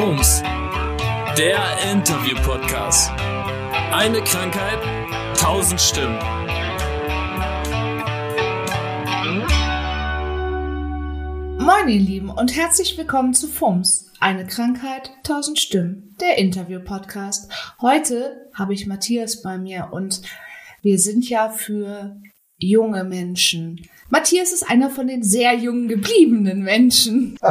FUMS, der Interview-Podcast. Eine Krankheit, tausend Stimmen. Moin ihr Lieben und herzlich willkommen zu FUMS, eine Krankheit, tausend Stimmen, der Interview-Podcast. Heute habe ich Matthias bei mir und wir sind ja für junge Menschen. Matthias ist einer von den sehr jungen gebliebenen Menschen.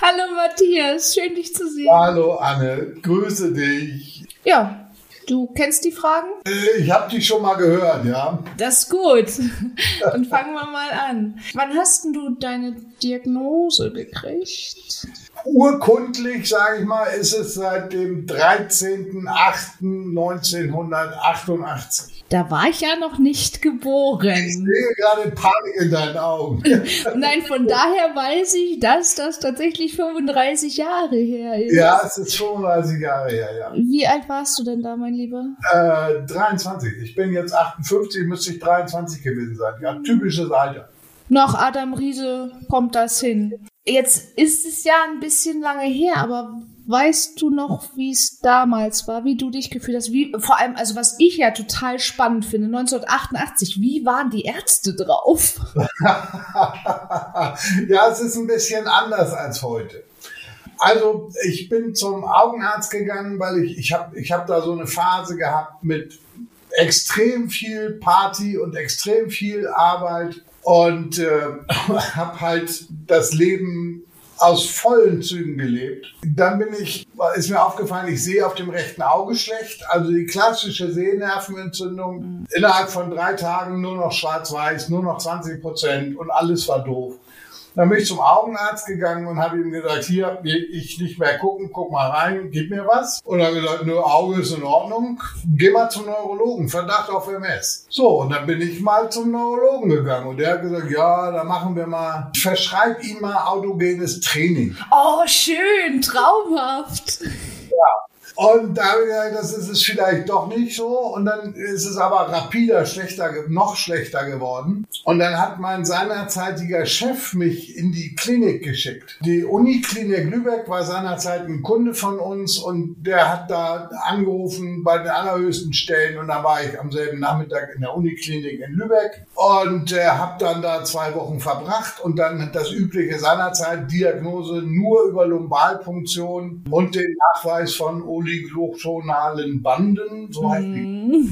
Hallo Matthias, schön dich zu sehen. Hallo Anne, grüße dich. Ja, du kennst die Fragen? Äh, Ich habe dich schon mal gehört, ja. Das ist gut. Dann fangen wir mal an. Wann hast denn du deine Diagnose gekriegt? Urkundlich, sage ich mal, ist es seit dem 13.08.1988. Da war ich ja noch nicht Ich geboren. sehe gerade Panik in deinen Augen. Nein, von daher weiß ich, dass das tatsächlich 35 Jahre her ist. Ja, es ist 35 Jahre her, ja. Wie alt warst du denn da, mein Lieber? Äh, 23. Ich bin jetzt 58, müsste ich 23 gewesen sein. Ja, typisches Alter. Nach Adam Riese kommt das hin. Jetzt ist es ja ein bisschen lange her, aber weißt du noch, wie es damals war, wie du dich gefühlt hast? Wie, vor allem, also was ich ja total spannend finde, 1988, wie waren die Ärzte drauf? ja, es ist ein bisschen anders als heute. Also ich bin zum Augenarzt gegangen, weil ich, ich habe ich hab da so eine Phase gehabt mit extrem viel Party und extrem viel Arbeit und äh, habe halt das Leben aus vollen Zügen gelebt. Dann bin ich, ist mir aufgefallen, ich sehe auf dem rechten Auge schlecht. Also die klassische Sehnervenentzündung. Innerhalb von drei Tagen nur noch schwarz-weiß, nur noch 20 Prozent und alles war doof. Dann bin ich zum Augenarzt gegangen und habe ihm gesagt, hier, ich nicht mehr gucken, guck mal rein, gib mir was. Und er hat gesagt, nur Auge ist in Ordnung, geh mal zum Neurologen, Verdacht auf MS. So, und dann bin ich mal zum Neurologen gegangen und der hat gesagt, ja, da machen wir mal, verschreib ihm mal autogenes Training. Oh, schön, traumhaft. Und da habe ich gesagt, das ist es vielleicht doch nicht so. Und dann ist es aber rapider schlechter, noch schlechter geworden. Und dann hat mein seinerzeitiger Chef mich in die Klinik geschickt. Die Uniklinik Lübeck war seinerzeit ein Kunde von uns und der hat da angerufen bei den allerhöchsten Stellen. Und dann war ich am selben Nachmittag in der Uniklinik in Lübeck und äh, habe dann da zwei Wochen verbracht und dann das übliche seinerzeit Diagnose nur über Lumbalpunktion und den Nachweis von oliglochonalen Banden, so heißt die.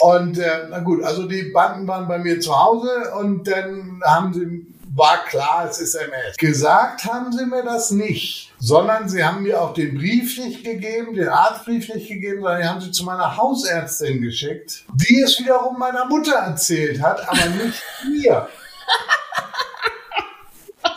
Und äh, na gut, also die Banden waren bei mir zu Hause und dann haben sie, war klar, es ist MS. Gesagt haben sie mir das nicht, sondern sie haben mir auch den Brief nicht gegeben, den Arztbrief nicht gegeben, sondern die haben sie zu meiner Hausärztin geschickt, die es wiederum meiner Mutter erzählt hat, aber nicht mir.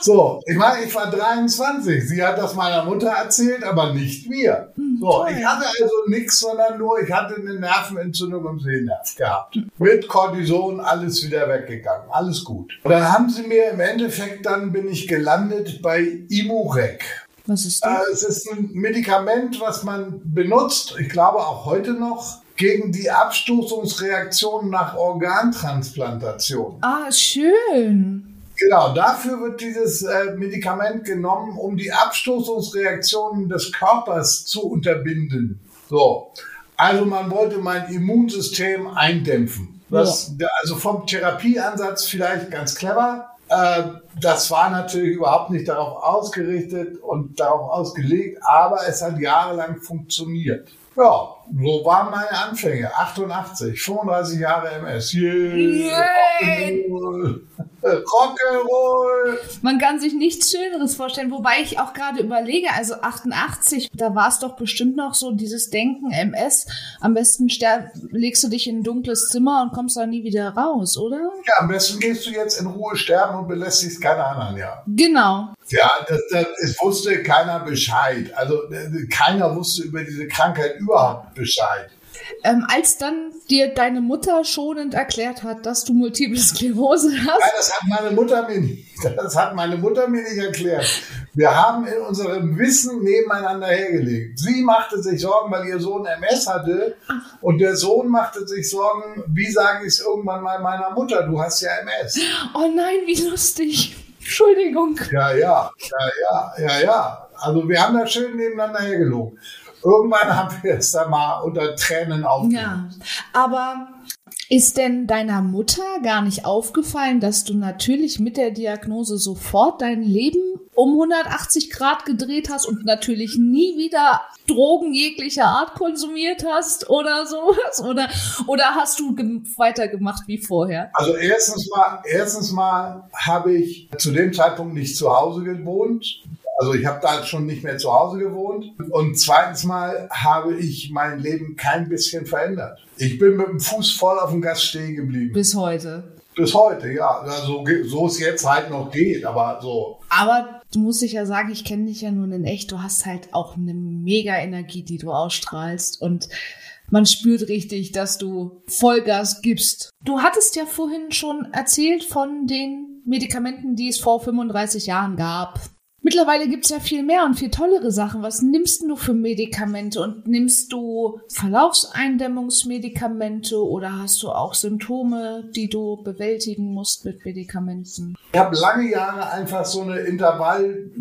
So, ich meine, ich war 23. Sie hat das meiner Mutter erzählt, aber nicht mir. So, ich hatte also nichts, sondern nur, ich hatte eine Nervenentzündung im Sehnerv gehabt. Mit Cortison alles wieder weggegangen. Alles gut. Und dann haben sie mir im Endeffekt, dann bin ich gelandet bei Imurec. Was ist Äh, das? es ist ein Medikament, was man benutzt, ich glaube auch heute noch, gegen die Abstoßungsreaktion nach Organtransplantation. Ah, schön. Genau, dafür wird dieses äh, Medikament genommen, um die Abstoßungsreaktionen des Körpers zu unterbinden. So, also man wollte mein Immunsystem eindämpfen. Das, der- also vom Therapieansatz vielleicht ganz clever. Äh, das war natürlich überhaupt nicht darauf ausgerichtet und darauf ausgelegt, aber es hat jahrelang funktioniert. Ja, so waren meine Anfänge. 88, 35 Jahre MS. Yeah. Rock'n'Roll. Rock'n'Roll. Man kann sich nichts Schöneres vorstellen, wobei ich auch gerade überlege, also 88, da war es doch bestimmt noch so dieses Denken, MS, am besten legst du dich in ein dunkles Zimmer und kommst da nie wieder raus, oder? Ja, am besten gehst du jetzt in Ruhe sterben und belästigst keine anderen, ja. Genau. Ja, das, das, es wusste keiner Bescheid. Also äh, keiner wusste über diese Krankheit überhaupt Bescheid. Ähm, als dann dir deine Mutter schonend erklärt hat, dass du Multiple Sklerose Nein, hast, das hat meine Mutter mir nicht, das hat meine Mutter mir nicht erklärt. Wir haben in unserem Wissen nebeneinander hergelegt. Sie machte sich Sorgen, weil ihr Sohn MS hatte. Und der Sohn machte sich Sorgen, wie sage ich es irgendwann mal meiner Mutter, du hast ja MS. oh nein, wie lustig. Entschuldigung. Ja, ja, ja, ja, ja, ja. Also wir haben da schön nebeneinander hergelogen. Irgendwann haben wir es dann mal unter Tränen aufgegeben. Ja, aber ist denn deiner Mutter gar nicht aufgefallen, dass du natürlich mit der Diagnose sofort dein Leben um 180 Grad gedreht hast und natürlich nie wieder Drogen jeglicher Art konsumiert hast oder sowas? Oder, oder hast du gem- weitergemacht wie vorher? Also erstens mal, erstens mal habe ich zu dem Zeitpunkt nicht zu Hause gewohnt. Also ich habe da schon nicht mehr zu Hause gewohnt. Und zweitens mal habe ich mein Leben kein bisschen verändert. Ich bin mit dem Fuß voll auf dem Gas stehen geblieben. Bis heute. Bis heute, ja. Also, so es jetzt halt noch geht, aber so. Aber du musst dich ja sagen, ich kenne dich ja nun in echt. Du hast halt auch eine mega Energie, die du ausstrahlst. Und man spürt richtig, dass du Vollgas gibst. Du hattest ja vorhin schon erzählt von den Medikamenten, die es vor 35 Jahren gab. Mittlerweile gibt's ja viel mehr und viel tollere Sachen. Was nimmst du für Medikamente? Und nimmst du Verlaufseindämmungsmedikamente oder hast du auch Symptome, die du bewältigen musst mit Medikamenten? Ich habe lange Jahre einfach so eine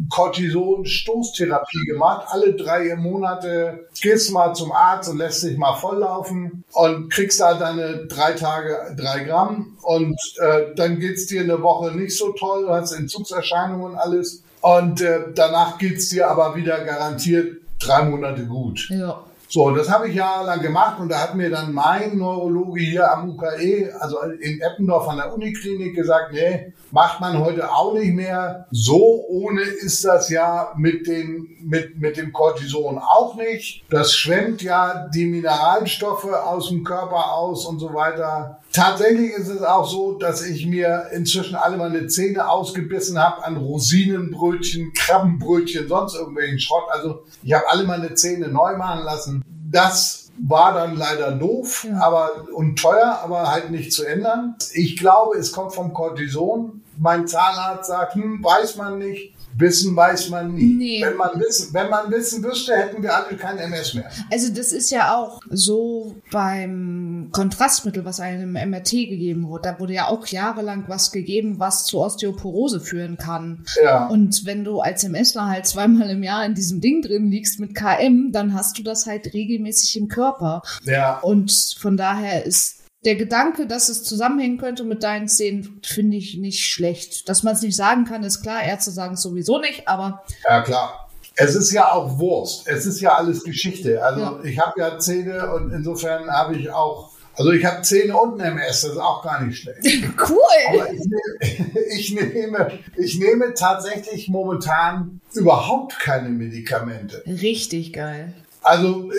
Intervall-Cortison-Stoßtherapie gemacht. Alle drei Monate gehst mal zum Arzt und lässt dich mal volllaufen und kriegst halt deine drei Tage drei Gramm und äh, dann geht's dir eine Woche nicht so toll, du hast Entzugserscheinungen und alles und äh, danach geht's dir aber wieder garantiert drei Monate gut. Ja. So, das habe ich jahrelang gemacht und da hat mir dann mein Neurologe hier am UKE, also in Eppendorf an der Uniklinik gesagt, nee, macht man heute auch nicht mehr. So ohne ist das ja mit, den, mit, mit dem Cortison auch nicht. Das schwemmt ja die Mineralstoffe aus dem Körper aus und so weiter. Tatsächlich ist es auch so, dass ich mir inzwischen alle meine Zähne ausgebissen habe an Rosinenbrötchen, Krabbenbrötchen, sonst irgendwelchen Schrott. Also ich habe alle meine Zähne neu machen lassen. Das war dann leider doof aber, und teuer, aber halt nicht zu ändern. Ich glaube, es kommt vom Cortison. Mein Zahnarzt sagt, hm, weiß man nicht. Wissen weiß man nie. Nee. Wenn, man wissen, wenn man wissen wüsste, hätten wir alle kein MS mehr. Also das ist ja auch so beim Kontrastmittel, was einem MRT gegeben wurde. Da wurde ja auch jahrelang was gegeben, was zu Osteoporose führen kann. Ja. Und wenn du als MSler halt zweimal im Jahr in diesem Ding drin liegst mit KM, dann hast du das halt regelmäßig im Körper. ja. Und von daher ist der Gedanke, dass es zusammenhängen könnte mit deinen Zähnen, finde ich nicht schlecht. Dass man es nicht sagen kann, ist klar. Ärzte sagen es sowieso nicht, aber Ja, klar. Es ist ja auch Wurst. Es ist ja alles Geschichte. Also Ja. ich habe ja Zähne und insofern habe ich auch, also ich habe Zähne und ein MS, das ist auch gar nicht schlecht. cool. Aber ich nehme, ich nehme, ich nehme tatsächlich momentan überhaupt keine Medikamente. Richtig geil. Also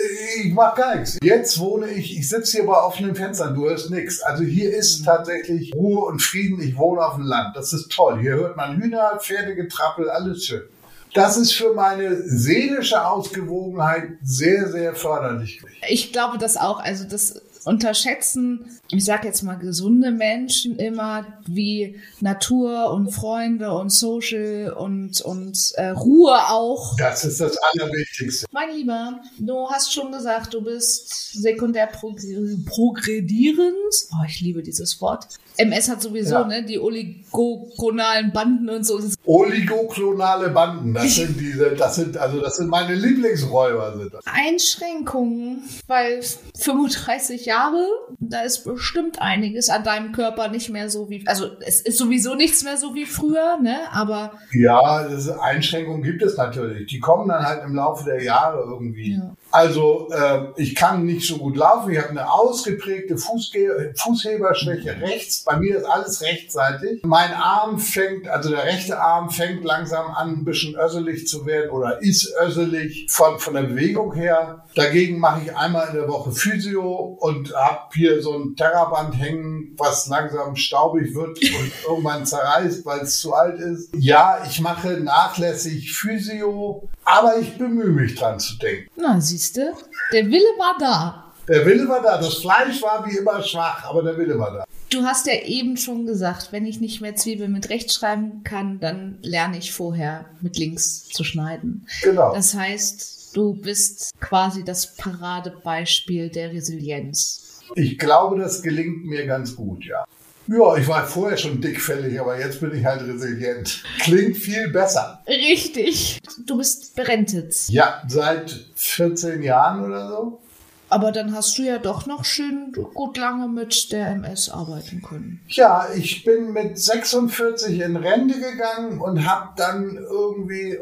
ich mache gar nichts. Jetzt wohne ich, ich sitze hier bei offenen Fenstern, du hörst nichts. Also hier ist tatsächlich Ruhe und Frieden. Ich wohne auf dem Land. Das ist toll. Hier hört man Hühner, Pferdegetrappel, alles schön. Das ist für meine seelische Ausgewogenheit sehr, sehr förderlich. Ich glaube das auch. Also das unterschätzen, ich sage jetzt mal gesunde Menschen immer, wie Natur und Freunde und Social und, und äh, Ruhe auch. Das ist das Allerwichtigste. Mein Lieber, du hast schon gesagt, du bist sekundär progr- progredierend. Oh, ich liebe dieses Wort. MS hat sowieso, Ja. ne, die oligogonalen Banden und so. Oligoklonale Banden, das sind diese, das sind, also das sind meine Lieblingsräuber. Sind das. Einschränkungen, weil 35 Jahre, da ist bestimmt einiges an deinem Körper nicht mehr so wie, also es ist sowieso nichts mehr so wie früher, ne, aber Ja, Einschränkungen gibt es natürlich. Die kommen dann halt im Laufe der Jahre irgendwie. Ja. Also äh, ich kann nicht so gut laufen. Ich habe eine ausgeprägte Fußge Fußheberschwäche rechts. Bei mir ist alles rechtsseitig. Mein Arm fängt, also der rechte Arm fängt langsam an, ein bisschen össelig zu werden oder ist össelig von, von der Bewegung her. Dagegen mache ich einmal in der Woche Physio und habe hier so ein Terraband hängen, was langsam staubig wird und irgendwann zerreißt, weil es zu alt ist. Ja, ich mache nachlässig Physio, aber ich bemühe mich dran zu denken. na, siehste, der Wille war da. Der Wille war da. Das Fleisch war wie immer schwach, aber der Wille war da. Du hast ja eben schon gesagt, wenn ich nicht mehr Zwiebeln mit rechts schreiben kann, dann lerne ich vorher mit links zu schneiden. Genau. Das heißt, du bist quasi das Paradebeispiel der Resilienz. Ich glaube, das gelingt mir ganz gut, ja. Ja, ich war vorher schon dickfällig, aber jetzt bin ich halt resilient. Klingt viel besser. Richtig. Du bist berentet. Ja, seit 14 Jahren oder so. Aber dann hast du ja doch noch schön gut lange mit der MS arbeiten können. Ja, ich bin mit 46 in Rente gegangen und habe dann irgendwie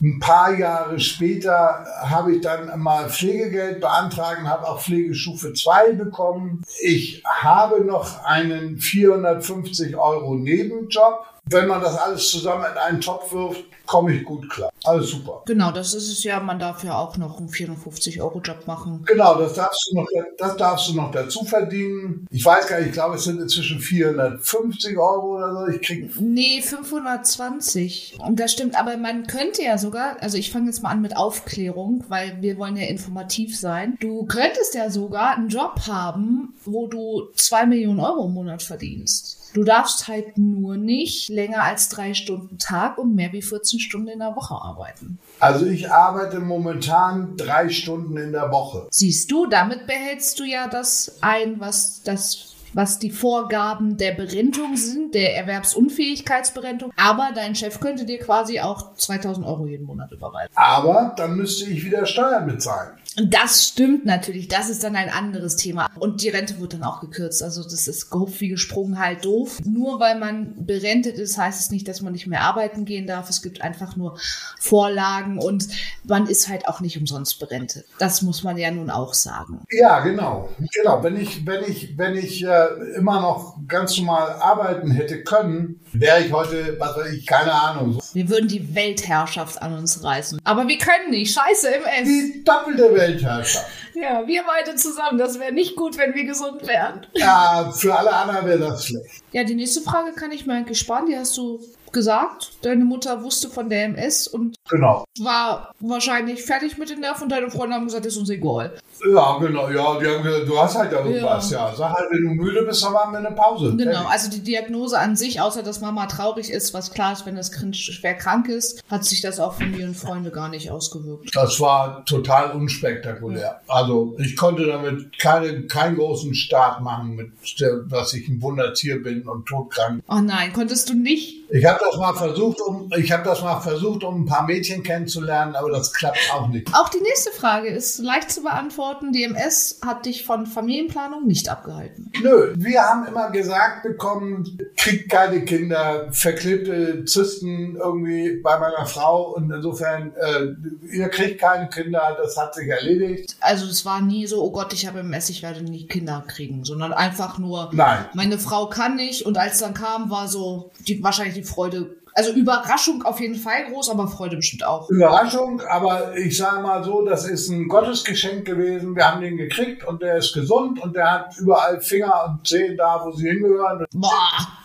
ein paar Jahre später habe ich dann mal Pflegegeld beantragt habe auch Pflegestufe 2 bekommen. Ich habe noch einen 450 Euro Nebenjob. Wenn man das alles zusammen in einen Topf wirft, komme ich gut klar. Alles super. Genau, das ist es ja. Man darf ja auch noch einen 450-Euro-Job machen. Genau, das darfst, du noch, das darfst du noch dazu verdienen. Ich weiß gar nicht, ich glaube, es sind inzwischen 450 Euro oder so. Ich krieg Nee, 520. Und das stimmt, aber man könnte ja sogar, also ich fange jetzt mal an mit Aufklärung, weil wir wollen ja informativ sein. Du könntest ja sogar einen Job haben, wo du zwei Millionen Euro im Monat verdienst. Du darfst halt nur nicht länger als drei Stunden Tag und mehr wie 14 Stunden in der Woche arbeiten. Also ich arbeite momentan drei Stunden in der Woche. Siehst du, damit behältst du ja das ein, was das was die Vorgaben der Berentung sind, der Erwerbsunfähigkeitsberentung. Aber dein Chef könnte dir quasi auch 2000 Euro jeden Monat überweisen. Aber dann müsste ich wieder Steuern bezahlen. Das stimmt natürlich. Das ist dann ein anderes Thema. Und die Rente wird dann auch gekürzt. Also das ist gehupft wie gesprungen halt doof. Nur weil man berentet ist, heißt es nicht, dass man nicht mehr arbeiten gehen darf. Es gibt einfach nur Vorlagen und man ist halt auch nicht umsonst berentet. Das muss man ja nun auch sagen. Ja, genau. Genau. Wenn ich, wenn ich, wenn ich äh, immer noch ganz normal arbeiten hätte können, wäre ich heute, was weiß ich, keine Ahnung. Wir würden die Weltherrschaft an uns reißen. Aber wir können nicht. Scheiße im S. Die doppelte Weltherrschaft. Ja, wir beide zusammen. Das wäre nicht gut, wenn wir gesund wären. Ja, für alle anderen wäre das schlecht. Ja, die nächste Frage kann ich mir eigentlich sparen. Die hast du gesagt. Deine Mutter wusste von der MS und Genau. war wahrscheinlich fertig mit den Nerven und deine Freunde haben gesagt, ist uns egal. Ja, genau. Ja, die haben gesagt, du hast halt irgendwas. Ja. Sag halt, wenn du müde bist, dann machen wir eine Pause. Genau, Fertig. also die Diagnose an sich, außer dass Mama traurig ist, was klar ist, wenn das Kind schwer krank ist, hat sich das auf Familie und Freunde gar nicht ausgewirkt. Das war total unspektakulär. Also ich konnte damit keine, keinen großen Start machen, mit der, dass ich ein Wundertier bin und todkrank. Oh nein, konntest du nicht? Ich habe das mal versucht, um ich habe das mal versucht, um ein paar Mädchen kennenzulernen, aber das klappt auch nicht. Auch die nächste Frage ist leicht zu beantworten. Die MS hat dich von Familienplanung nicht abgehalten. Nö, wir haben immer gesagt bekommen, kriegt keine Kinder, verklebte Zysten irgendwie bei meiner Frau und insofern, äh, ihr kriegt keine Kinder, das hat sich erledigt. Also es war nie so, oh Gott, ich habe MS, ich werde nie Kinder kriegen, sondern einfach nur, Nein. meine Frau kann nicht. Und als dann kam, war so die, wahrscheinlich die Freude, also Überraschung auf jeden Fall groß, aber Freude bestimmt auch. Überraschung, aber ich sage mal so, das ist ein Gottesgeschenk gewesen. Wir haben den gekriegt und der ist gesund und der hat überall Finger und Zehen da, wo sie hingehören. Boah,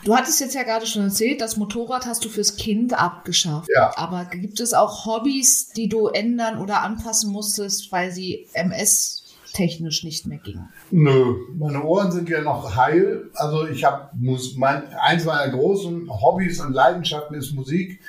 du hattest jetzt ja gerade schon erzählt, das Motorrad hast du fürs Kind abgeschafft. Ja. Aber gibt es auch Hobbys, die du ändern oder anpassen musstest, weil sie MS technisch nicht mehr gingen? Nö, meine Ohren sind ja noch heil. Also ich habe eins meiner großen Hobbys und Leidenschaften ist Musik.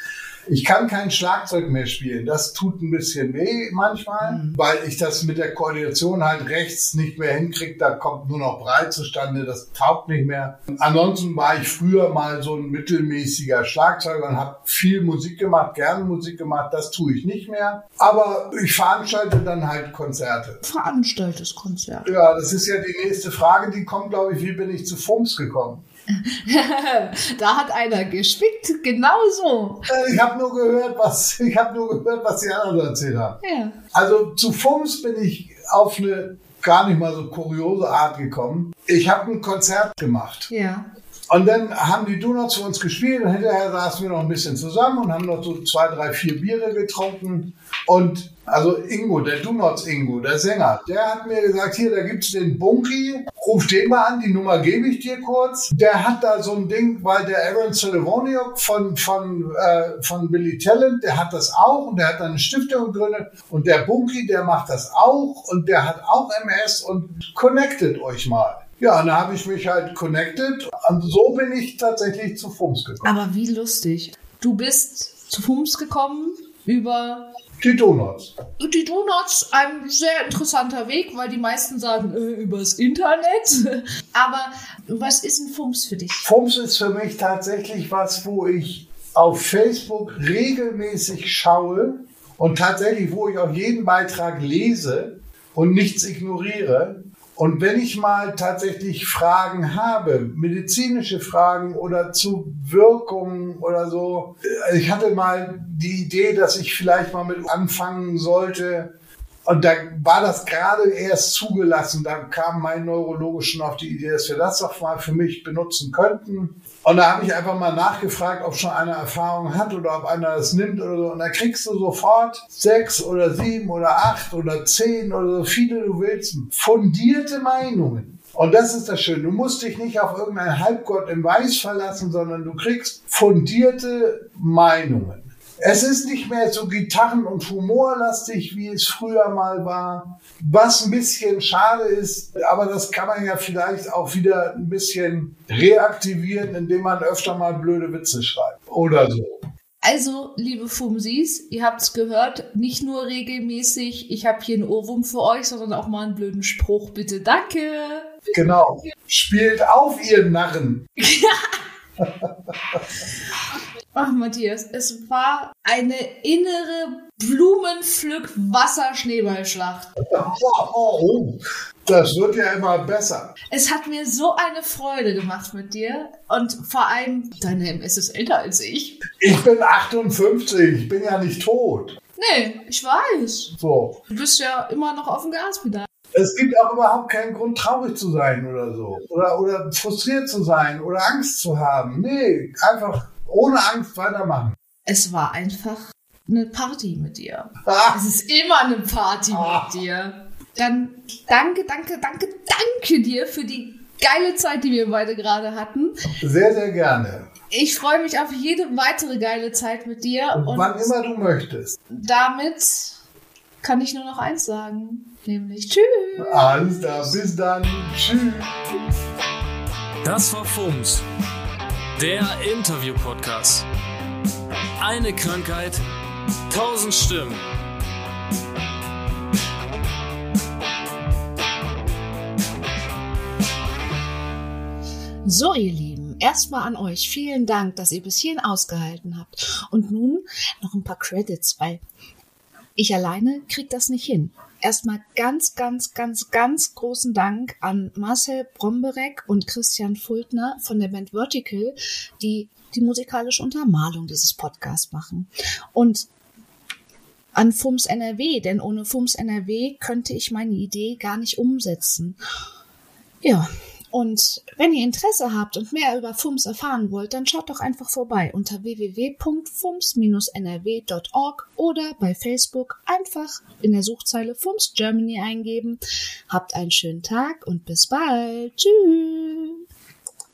Ich kann kein Schlagzeug mehr spielen. Das tut ein bisschen weh manchmal, weil ich das mit der Koordination halt rechts nicht mehr hinkriege. Da kommt nur noch breit zustande. Das taugt nicht mehr. Ansonsten war ich früher mal so ein mittelmäßiger Schlagzeuger und habe viel Musik gemacht, gerne Musik gemacht. Das tue ich nicht mehr. Aber ich veranstalte dann halt Konzerte. Veranstaltes Konzert. Ja, das ist ja die nächste Frage, die kommt, glaube ich, wie bin ich zu FUMS gekommen? da hat einer gespickt, genau so. Äh, Ich habe nur gehört, was ich habe nur gehört, was die anderen erzählt haben. Ja. Also zu FUMS bin ich auf eine gar nicht mal so kuriose Art gekommen. Ich habe ein Konzert gemacht. Ja. Und dann haben die Donuts für uns gespielt und hinterher saßen wir noch ein bisschen zusammen und haben noch so zwei, drei, vier Biere getrunken. Und also Ingo, der Donuts Ingo, der Sänger, der hat mir gesagt, hier, da gibt's den Bunky, ruf den mal an, die Nummer gebe ich dir kurz. Der hat da so ein Ding, weil der Aaron Solivoniuk von, von, äh, von Billy Talent, der hat das auch und der hat eine Stiftung drin und der Bunky, der macht das auch und der hat auch MS und connectet euch mal. Ja, und da habe ich mich halt connected und so bin ich tatsächlich zu FUMS gekommen. Aber wie lustig. Du bist zu FUMS gekommen, über Die Donuts. die Donuts. Ein sehr interessanter Weg, weil die meisten sagen, äh, übers Internet. Aber was ist ein Fums für dich? FUMS ist für mich tatsächlich was, wo ich auf Facebook regelmäßig schaue und tatsächlich, wo ich auch jeden Beitrag lese und nichts ignoriere. Und wenn ich mal tatsächlich Fragen habe, medizinische Fragen oder zu Wirkungen oder so, äh, ich hatte mal die Idee, dass ich vielleicht mal mit anfangen sollte. Und da war das gerade erst zugelassen. Da kam mein Neurologe schon auf die Idee, dass wir das doch mal für mich benutzen könnten. Und da habe ich einfach mal nachgefragt, ob schon einer Erfahrung hat oder ob einer das nimmt oder so. Und da kriegst du sofort sechs oder sieben oder acht oder zehn oder so viele du willst. Fundierte Meinungen. Und das ist das Schöne. Du musst dich nicht auf irgendeinen Halbgott im Weiß verlassen, sondern du kriegst fundierte Meinungen. Es ist nicht mehr so gitarren- und humorlastig, wie es früher mal war. Was ein bisschen schade ist, aber das kann man ja vielleicht auch wieder ein bisschen reaktivieren, indem man öfter mal blöde Witze schreibt oder so. Also, liebe Fumsis, ihr habt's gehört, nicht nur regelmäßig, ich habe hier einen Ohrwurm für euch, sondern auch mal einen blöden Spruch, bitte. Danke. Genau. Spielt auf, ihr Narren. Ach, Matthias, es war eine innere Blumenpflück-Wasser-Schneeballschlacht. Oh. Das wird ja immer besser. Es hat mir so eine Freude gemacht mit dir und vor allem, deine MS ist älter als ich. Ich bin 58, ich bin ja nicht tot. Nee, ich weiß. So. Du bist ja immer noch auf dem Gaspedal. Es gibt auch überhaupt keinen Grund, traurig zu sein oder so. Oder, oder frustriert zu sein oder Angst zu haben. Nee, einfach ohne Angst weitermachen. Es war einfach eine Party mit dir. Ah, Es ist immer eine Party Ah. mit dir. Dann danke, danke, danke, danke dir für die geile Zeit, die wir beide gerade hatten. sehr, sehr gerne. Ich freue mich auf jede weitere geile Zeit mit dir. Und Und wann immer du möchtest. damit kann ich nur noch eins sagen, nämlich Tschüss. Alles klar, bis dann. Tschüss. Das war FUMS, der Interview-Podcast. Eine Krankheit, tausend Stimmen. So, ihr Lieben, erstmal an euch vielen Dank, dass ihr bis hierhin ausgehalten habt. Und nun noch ein paar Credits, weil ich alleine krieg das nicht hin. Erstmal ganz, ganz, ganz, ganz großen Dank an Marcel Bromberek und Christian Fultner von der Band Vertical, die die musikalische Untermalung dieses Podcasts machen. Und an FUMS NRW, denn ohne FUMS NRW könnte ich meine Idee gar nicht umsetzen. Ja, und wenn ihr Interesse habt und mehr über FUMS erfahren wollt, dann schaut doch einfach vorbei unter www.fums-nrw.org oder bei Facebook einfach in der Suchzeile FUMS Germany eingeben. Habt einen schönen Tag und bis bald. Tschüss.